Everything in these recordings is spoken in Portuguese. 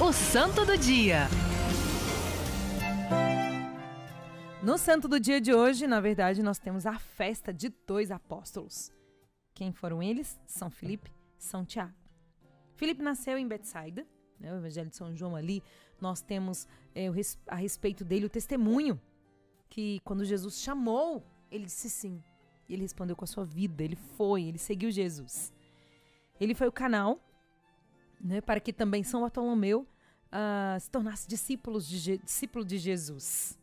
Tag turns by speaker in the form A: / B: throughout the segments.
A: O Santo do Dia.
B: No Santo do Dia de hoje, na verdade, nós temos a festa de dois apóstolos. Quem foram eles? São Filipe, São Tiago. Filipe nasceu em Betsaida, né, o Evangelho de São João ali. Nós temos é, a respeito dele o testemunho que quando Jesus chamou, ele disse sim. E ele respondeu com a sua vida, ele foi, ele seguiu Jesus. Ele foi o canal né, para que também São Bartolomeu uh, se tornasse discípulos de, discípulo de Jesus.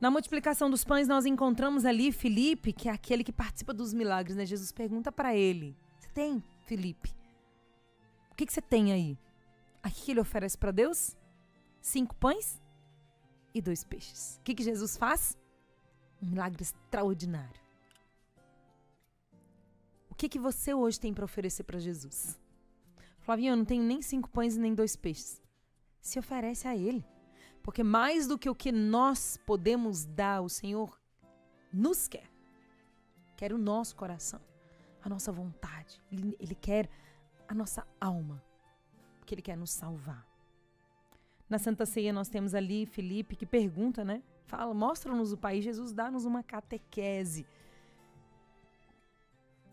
B: Na multiplicação dos pães, nós encontramos ali Felipe, que é aquele que participa dos milagres. Né? Jesus pergunta para ele: Você tem, Felipe? O que, que você tem aí? Aqui que ele oferece para Deus? Cinco pães e dois peixes. O que, que Jesus faz? Um milagre extraordinário. O que, que você hoje tem para oferecer para Jesus? Eu não tenho nem cinco pães e nem dois peixes. Se oferece a Ele. Porque mais do que o que nós podemos dar, o Senhor nos quer. Quer o nosso coração, a nossa vontade. Ele, ele quer a nossa alma. Porque Ele quer nos salvar. Na Santa Ceia nós temos ali Felipe que pergunta, né? Fala, mostra-nos o país. Jesus dá-nos uma catequese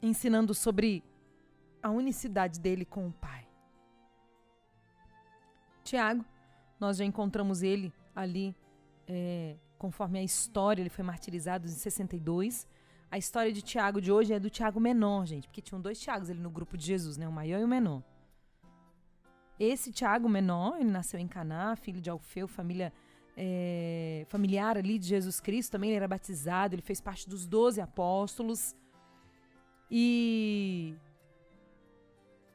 B: ensinando sobre a unicidade dele com o Pai. Tiago, nós já encontramos ele ali, é, conforme a história, ele foi martirizado em 62. A história de Tiago de hoje é do Tiago menor, gente, porque tinham dois Tiagos ali no grupo de Jesus, né? O maior e o menor. Esse Tiago menor, ele nasceu em Caná, filho de Alfeu, família é, familiar ali de Jesus Cristo, também ele era batizado, ele fez parte dos doze apóstolos. E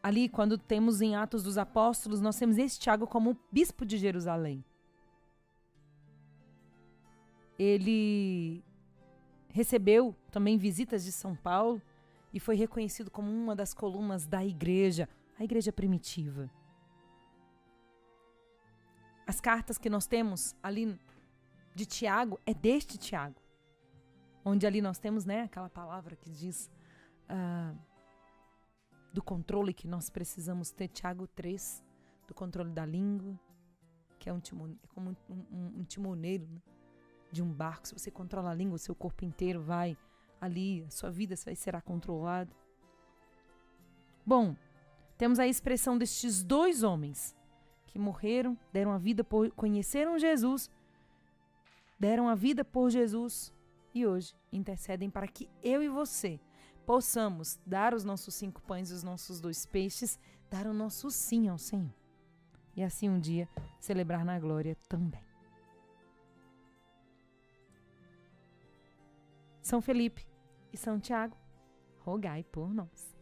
B: ali, quando temos em Atos dos Apóstolos, nós temos esse Tiago como bispo de Jerusalém. Ele recebeu também visitas de São Paulo e foi reconhecido como uma das colunas da igreja, a igreja primitiva. As cartas que nós temos ali de Tiago é deste Tiago, onde ali nós temos né, aquela palavra que diz uh, do controle que nós precisamos ter, Tiago 3, do controle da língua, que é, um timone, é como um, um, um timoneiro né, de um barco. Se você controla a língua, o seu corpo inteiro vai ali, a sua vida vai será controlada. Bom, temos a expressão destes dois homens que morreram, deram a vida por conheceram Jesus, deram a vida por Jesus e hoje intercedem para que eu e você possamos dar os nossos cinco pães e os nossos dois peixes, dar o nosso sim ao Senhor. E assim um dia celebrar na glória também. São Felipe e São Tiago, rogai por nós.